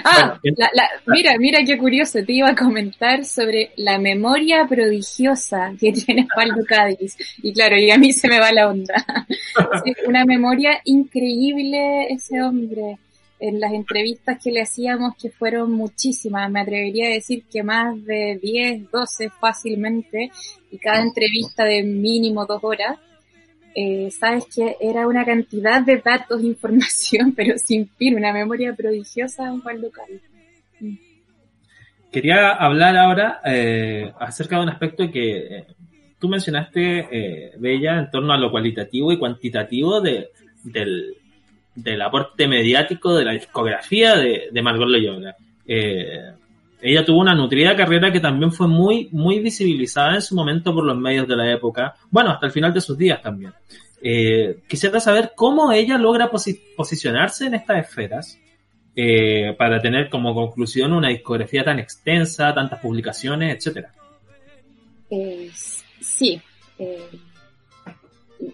Ah,
Bueno,
la- la- mira, mira qué curioso, te iba a comentar sobre la memoria prodigiosa que tiene Osvaldo Cádiz. Y claro, y a mí se me va la onda. Sí, una memoria increíble ese hombre. En las entrevistas que le hacíamos, que fueron muchísimas, me atrevería a decir que más de 10, 12 fácilmente, y cada entrevista de mínimo dos horas, eh, sabes que era una cantidad de datos, información, pero sin fin, una memoria prodigiosa en Juan Local.
Quería hablar ahora eh, acerca de un aspecto que eh, tú mencionaste, eh, Bella, en torno a lo cualitativo y cuantitativo de, del, del aporte mediático de la discografía de, de Margot Loyola. Ella tuvo una nutrida carrera que también fue muy, muy visibilizada en su momento por los medios de la época, bueno, hasta el final de sus días también. Eh, quisiera saber cómo ella logra posi- posicionarse en estas esferas eh, para tener como conclusión una discografía tan extensa, tantas publicaciones, etcétera.
Eh, sí, eh,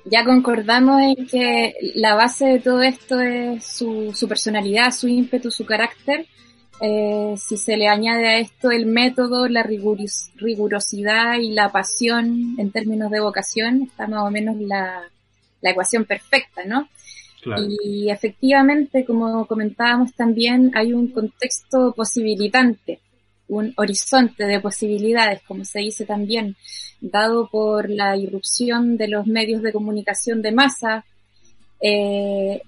ya concordamos en que la base de todo esto es su, su personalidad, su ímpetu, su carácter. Eh, si se le añade a esto el método, la riguros- rigurosidad y la pasión en términos de vocación, está más o menos la, la ecuación perfecta, ¿no?
Claro.
Y efectivamente, como comentábamos también, hay un contexto posibilitante, un horizonte de posibilidades, como se dice también, dado por la irrupción de los medios de comunicación de masa, eh,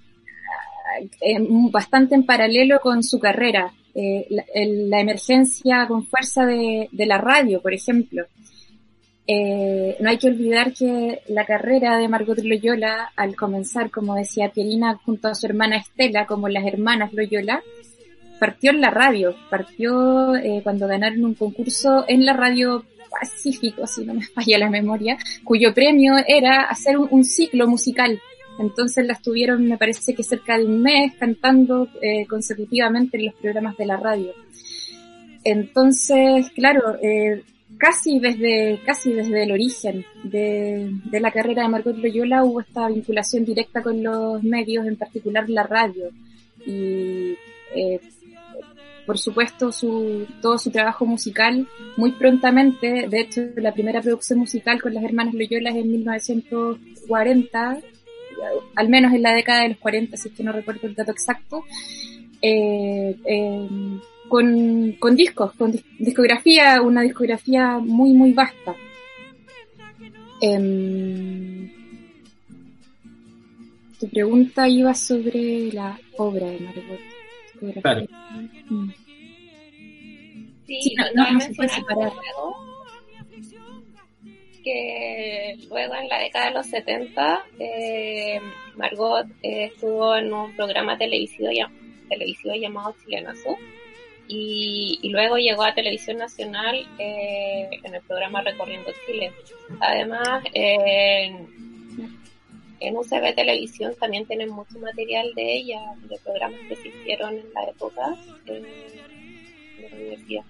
eh, bastante en paralelo con su carrera. Eh, la, emergencia con fuerza de, la radio, por ejemplo. Eh, no hay que olvidar que la carrera de Margot Loyola, al comenzar, como decía Pierina, junto a su hermana Estela, como las hermanas Loyola, partió en la radio, partió eh, cuando ganaron un concurso en la radio Pacífico, si no me falla la memoria, cuyo premio era hacer un ciclo musical. Entonces la estuvieron, me parece que cerca de un mes, cantando eh, consecutivamente en los programas de la radio. Entonces, claro, eh, casi desde casi desde el origen de, de, la carrera de Margot Loyola hubo esta vinculación directa con los medios, en particular la radio. Y eh, por supuesto su, todo su trabajo musical muy prontamente, de hecho la primera producción musical con las hermanas Loyola es en 1940, al menos en la década de los 40, si es que no recuerdo el dato exacto, eh, eh, con, con, discos, con discografía, una discografía muy, muy vasta. Eh, tu pregunta iba sobre la obra de Margot.
Claro.
Mm.
Sí,
Sí, no, no, no se puede separar.
Que luego en la década de los 70 eh, Margot eh, estuvo en un programa televisivo, televisivo llamado Chilenazo y, y, luego llegó a Televisión Nacional eh, en el programa Recorriendo Chile. Además, en, en UCB Televisión también tienen mucho material de ella, de programas que se hicieron en la época de la universidad.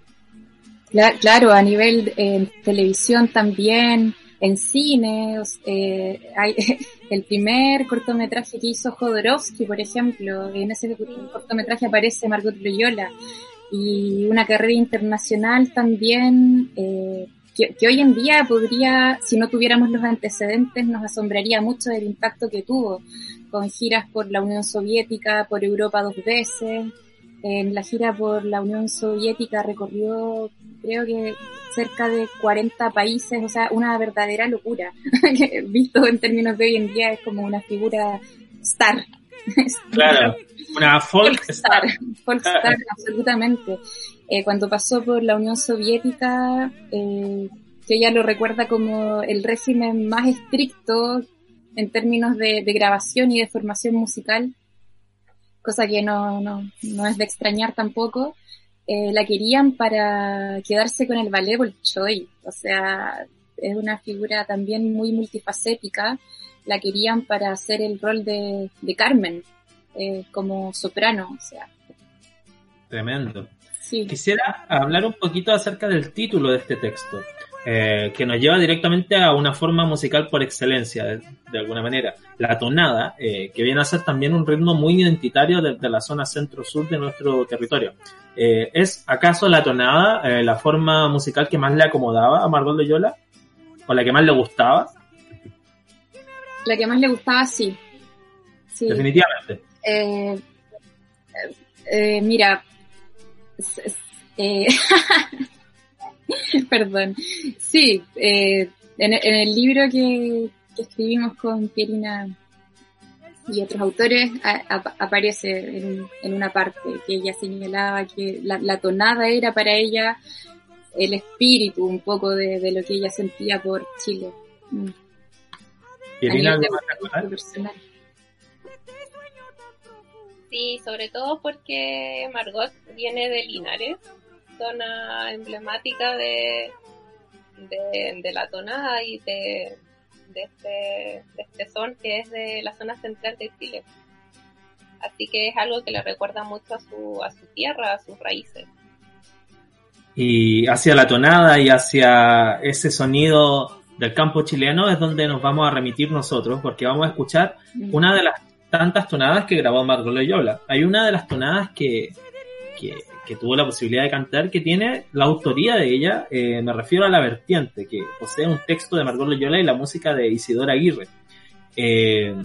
Claro, a nivel en televisión también, en cine, eh, hay el primer cortometraje que hizo Jodorowsky, por ejemplo, en ese cortometraje aparece Margot Loyola y una carrera internacional también eh, que, que, hoy en día podría, si no tuviéramos los antecedentes, nos asombraría mucho del impacto que tuvo con giras por la Unión Soviética, por Europa dos veces. En la gira por la Unión Soviética recorrió creo que cerca de 40 países, o sea, una verdadera locura. Visto en términos de hoy en día es como una figura star.
Claro, una folk, folk star.
Folk star, absolutamente. Eh, cuando pasó por la Unión Soviética, eh, que ella lo recuerda como el régimen más estricto en términos de, de grabación y de formación musical, cosa que no, no, no es de extrañar tampoco. Eh, la querían para quedarse con el ballet Bolshoi, o sea, es una figura también muy multifacética, la querían para hacer el rol de, de Carmen, eh, como soprano, o sea.
Tremendo.
Sí.
Quisiera hablar un poquito acerca del título de este texto, eh, que nos lleva directamente a una forma musical por excelencia, de, de alguna manera. La tonada, eh, que viene a ser también un ritmo muy identitario de, de la zona centro-sur de nuestro territorio. Eh, ¿Es acaso la tonada la forma musical que más le acomodaba a Margot Loyola? ¿O la que más le gustaba?
La que más le gustaba, sí. Sí.
Definitivamente.
Mira, perdón. Sí, eh, en, en el libro que, que escribimos con Pierina y otros autores a- a- aparece en, en una parte que ella señalaba que la, la tonada era para ella el espíritu un poco de, de lo que ella sentía por Chile. Mm.
Irina,
A nivel
¿algo más
personal.
Sí, sobre todo porque Margot viene de Linares, zona emblemática de, de, de la tonada y de, de, este, de este son que es de la zona central de Chile. Así que es algo que le recuerda mucho a su, a su tierra, a sus raíces.
y hacia la tonada y hacia ese sonido del campo chileno es donde nos vamos a remitir nosotros, porque vamos a escuchar
Mm.
una de las tantas tonadas que grabó Margot Loyola. Hay una de las tonadas que, que, que tuvo la posibilidad de cantar que tiene la autoría de ella, eh, me refiero a La Vertiente, que posee un texto de Margot Loyola y la música de Isidora Aguirre. Eh,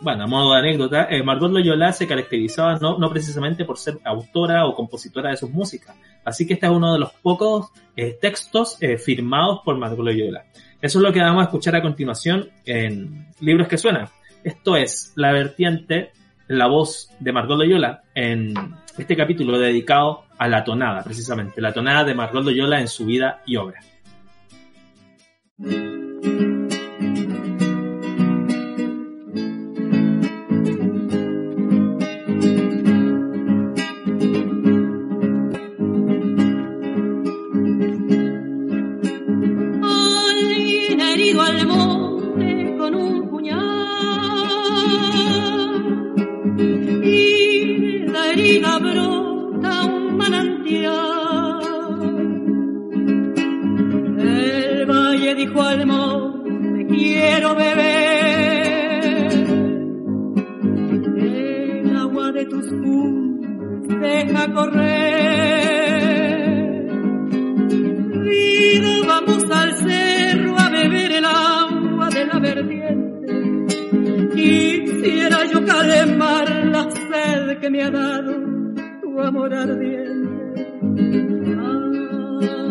bueno, a modo de anécdota, eh, Margot Loyola se caracterizaba no, no precisamente por ser autora o compositora de sus músicas, así que este es uno de los pocos eh, textos eh, firmados por Margot Loyola. Eso es lo que vamos a escuchar a continuación en Libros que Suenan. Esto es La Vertiente, la voz de Margot Loyola en este capítulo dedicado a la tonada, precisamente, la tonada de Margot Loyola en su vida y obra.
Quisiera yo calmar la sed que me ha dado tu amor ardiente. Ay,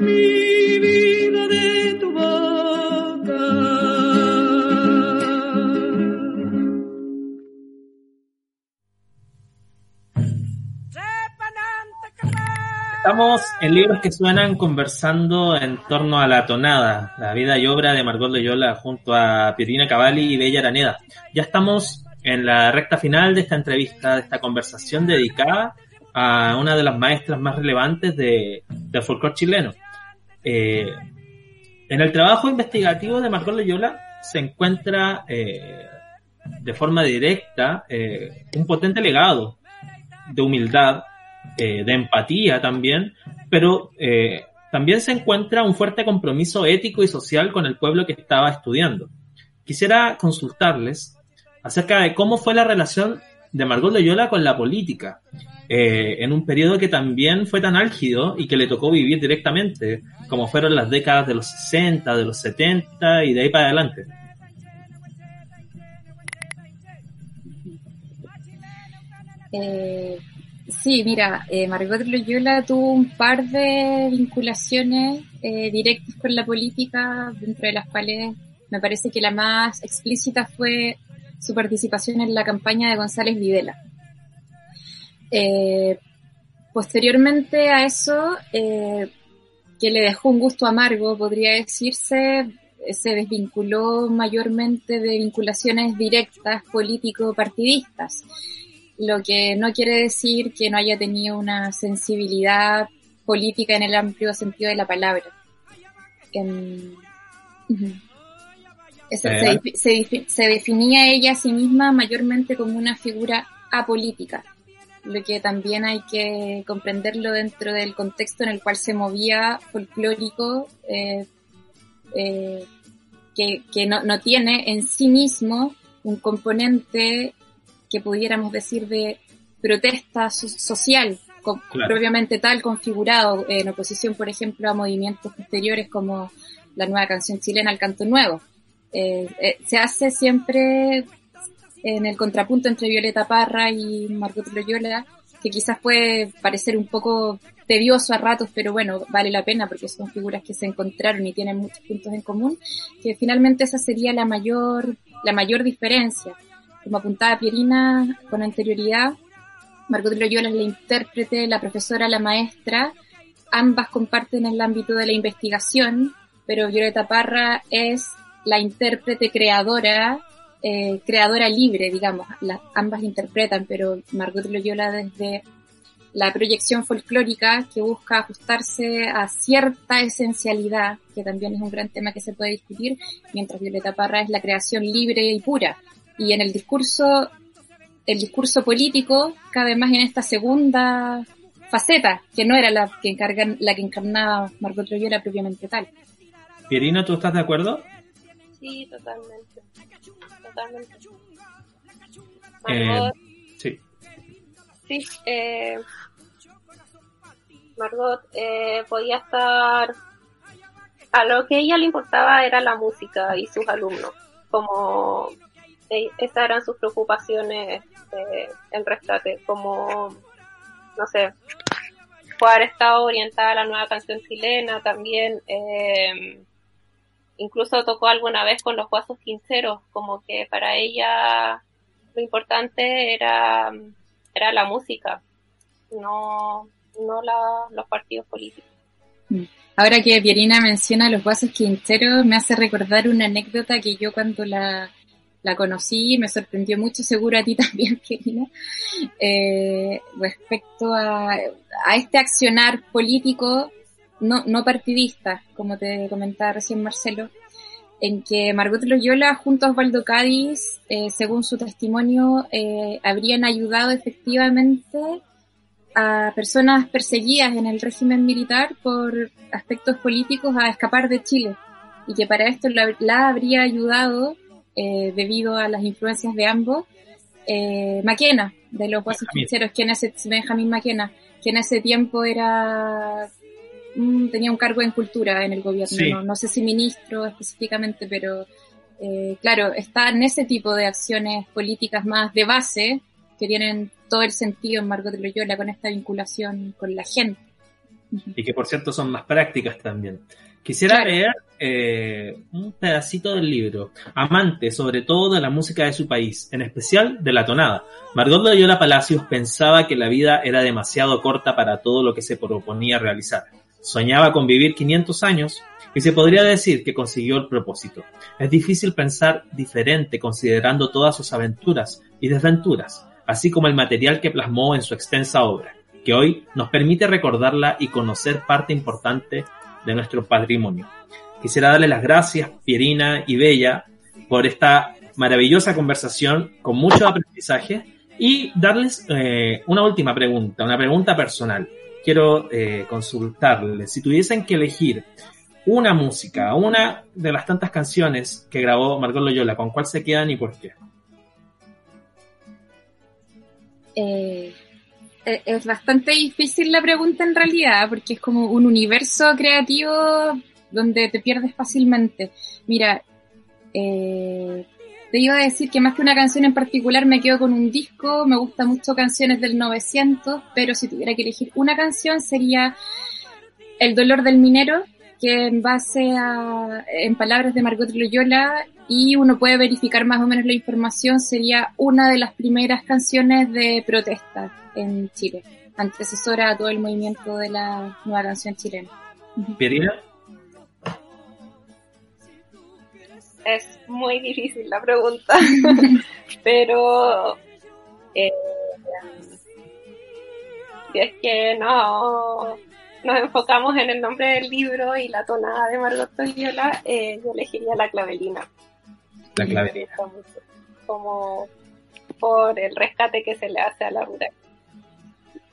Vivida de tu boca.
Estamos en libros que suenan conversando en torno a la tonada, la vida y obra de Margot Loyola junto a Pirina Cavalli y Bella Araneda. Ya estamos en la recta final de esta entrevista, de esta conversación dedicada a una de las maestras más relevantes de, del folclore chileno. Eh, en el trabajo investigativo de Margot Loyola se encuentra eh, de forma directa eh, un potente legado de humildad, de empatía también, pero también se encuentra un fuerte compromiso ético y social con el pueblo que estaba estudiando. Quisiera consultarles acerca de cómo fue la relación de Margot Loyola con la política, eh, en un periodo que también fue tan álgido y que le tocó vivir directamente, como fueron las décadas de los 60, de los 70 y de ahí para adelante.
Eh, sí, mira, eh, Margot Loyola tuvo un par de vinculaciones eh, directas con la política, dentro de las cuales me parece que la más explícita fue su participación en la campaña de González Videla. Eh, posteriormente a eso, eh, que le dejó un gusto amargo, podría decirse, se desvinculó mayormente de vinculaciones directas político-partidistas, lo que no quiere decir que no haya tenido una sensibilidad política en el amplio sentido de la palabra.
Eh.
se, defi- se defi- se definía ella a sí misma mayormente como una figura apolítica, lo que también hay que comprenderlo dentro del contexto en el cual se movía folclórico, eh, eh, que, que no, no tiene en sí mismo un componente que pudiéramos decir de protesta so- social, co-
Claro.
propiamente tal, configurado en oposición, por ejemplo, a movimientos posteriores como la nueva canción chilena, el canto nuevo. Eh, eh, se hace siempre en el contrapunto entre Violeta Parra y Margot Loyola, que quizás puede parecer un poco tedioso a ratos, pero bueno, vale la pena porque son figuras que se encontraron y tienen muchos puntos en común, que finalmente esa sería la mayor, la mayor diferencia. Como apuntaba Pierina con anterioridad, Margot Loyola es la intérprete, la profesora, la maestra, ambas comparten el ámbito de la investigación, pero Violeta Parra es la intérprete creadora, eh, creadora libre, digamos, La- ambas interpretan, pero Margot Loyola desde la proyección folclórica que busca ajustarse a cierta esencialidad, que también es un gran tema que se puede discutir, mientras Violeta Parra es la creación libre y pura. Y en el discurso, el discurso político cabe más en esta segunda faceta, que no era la que encargan, la que encarnaba Margot Loyola propiamente tal.
Pierina, ¿tú estás de acuerdo?
Sí, totalmente. Totalmente.
Eh,
Margot,
sí.
sí, eh, Margot eh, podía estar... A lo que a ella le importaba era la música y sus alumnos. Como eh, esas eran sus preocupaciones eh, en rescate. Como, no sé, poder estar orientada a la nueva canción chilena también. eh, incluso tocó alguna vez con los guasos quinceros, como que para ella lo importante era, era la música, no, no la, los partidos políticos.
Ahora que Pierina menciona los vasos quinteros, me hace recordar una anécdota que yo cuando la, la conocí me sorprendió mucho, seguro a ti también, Pierina, eh, respecto a, a este accionar político no, no partidista, como te comentaba recién Marcelo, en que Margot Loyola junto a Osvaldo Cádiz, eh, según su testimonio, eh, habrían ayudado efectivamente a personas perseguidas en el régimen militar por aspectos políticos a escapar de Chile y que para esto la, la habría ayudado eh, debido a las influencias de ambos eh, Maquena de los guasos en ese Benjamín Maquena que en ese tiempo era tenía un cargo en cultura en el gobierno
Sí.
no, no sé si ministro específicamente pero eh, claro está en ese tipo de acciones políticas más de base que tienen todo el sentido en Margot Loyola con esta vinculación con la gente.
y que por cierto son más prácticas también. Quisiera
Claro.
leer eh, un pedacito del libro. Amante, sobre todo, de la música de su país, en especial de la tonada. Margot Loyola Palacios pensaba que la vida era demasiado corta para todo lo que se proponía realizar. Soñaba con vivir 500 años y se podría decir que consiguió el propósito. Es difícil pensar diferente considerando todas sus aventuras y desventuras, así como el material que plasmó en su extensa obra, que hoy nos permite recordarla y conocer parte importante de nuestro patrimonio. Quisiera darle las gracias, Pierina y Bella, por esta maravillosa conversación con mucho aprendizaje y darles eh, una última pregunta, una pregunta personal. Quiero eh, consultarles, si tuviesen que elegir una música, una de las tantas canciones que grabó Margot Loyola, ¿con cuál se quedan y por qué?
Eh, eh, es bastante difícil la pregunta en realidad, porque es como un universo creativo donde te pierdes fácilmente. Mira, eh, te iba a decir que más que una canción en particular me quedo con un disco, me gustan mucho canciones del 900, pero si tuviera que elegir una canción sería El dolor del minero, que en base a, en palabras de Margot Loyola, y uno puede verificar más o menos la información, sería una de las primeras canciones de protesta en Chile, antecesora a todo el movimiento de la nueva canción chilena.
Pierina,
Es muy difícil la pregunta, pero eh, si es que no nos enfocamos en el nombre del libro y la tonada de Margot Loyola, eh, yo elegiría la clavelina.
la clavelina.
como por el rescate que se le hace a la rural.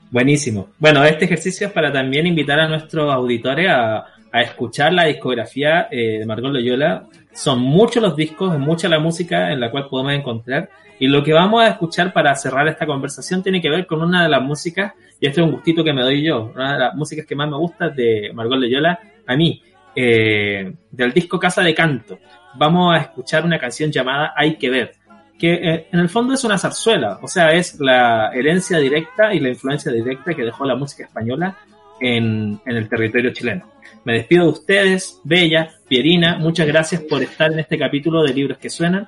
Buenísimo. Bueno, este ejercicio es para también invitar a nuestros auditores a, a escuchar la discografía eh, de Margot Loyola. Son muchos los discos, es mucha la música en la cual podemos encontrar. Y lo que vamos a escuchar para cerrar esta conversación tiene que ver con una de las músicas, y este es un gustito que me doy yo, una de las músicas que más me gusta de Margot Loyola, a mí, eh, del disco Casa de Canto. Vamos a escuchar una canción llamada Hay que ver, que eh, en el fondo es una zarzuela, o sea, es la herencia directa y la influencia directa que dejó la música española en el territorio chileno. Me despido de ustedes, Bella, Pierina, muchas gracias por estar en este capítulo de Libros que Suenan.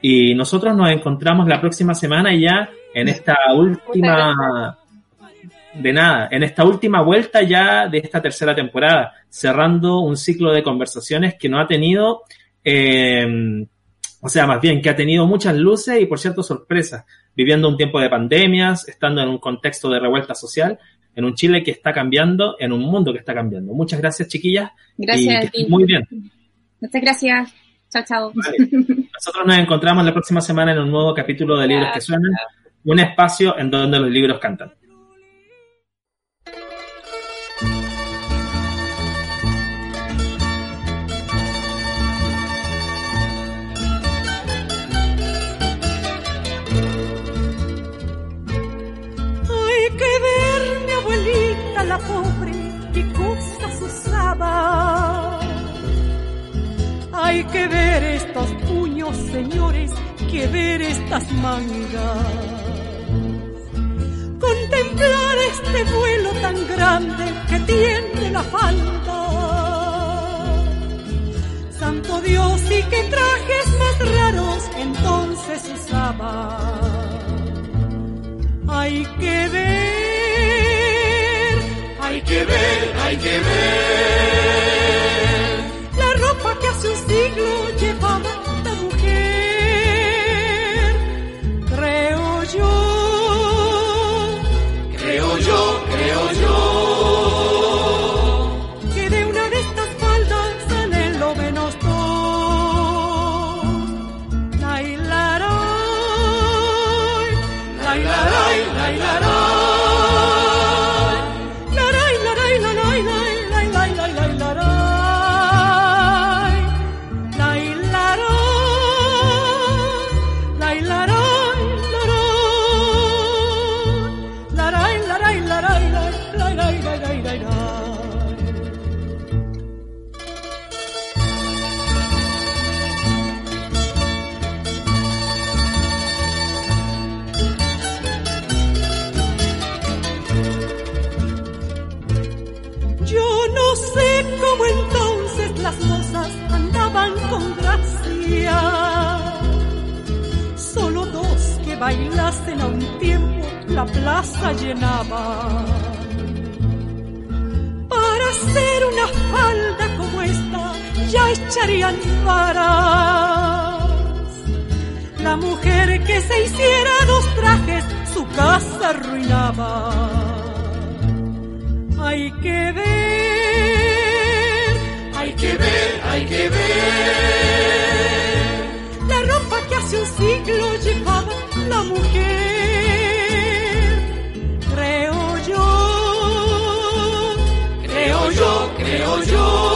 Y nosotros nos encontramos la próxima semana ya en esta última, de nada, en esta última vuelta ya de esta tercera temporada, cerrando un ciclo de conversaciones que no ha tenido, eh, o sea, más bien que ha tenido muchas luces y por cierto sorpresas, viviendo un tiempo de pandemias, estando en un contexto de revuelta social, en un Chile que está cambiando, en un mundo que está cambiando. Muchas gracias, chiquillas. y
Gracias
que
a ti.
muy bien.
Muchas gracias. Chao, chao.
Vale. Nosotros nos encontramos la próxima semana en un nuevo capítulo de Libros que Suenan, un espacio en donde los libros cantan.
Que ver estos puños, señores, que ver estas mangas. Contemplar este vuelo tan grande que tiene la falda. Santo Dios, y qué trajes más raros entonces usaba hay que ver, hay que ver, hay que ver siglo llevaba la mujer. Creo yo, creo yo, creo yo, que de una de estas faldas salen lo menos dos. La hilaray, la hilaray, la hilaray. Laray, laray, laray, lay, bailasen a un tiempo la plaza llenaba. Para hacer una falda como esta ya echarían varas. La mujer que se hiciera dos trajes su casa arruinaba. Hay que ver, hay que ver, hay que ver la ropa que hace un siglo llevaba la mujer. Creo yo, creo yo, creo yo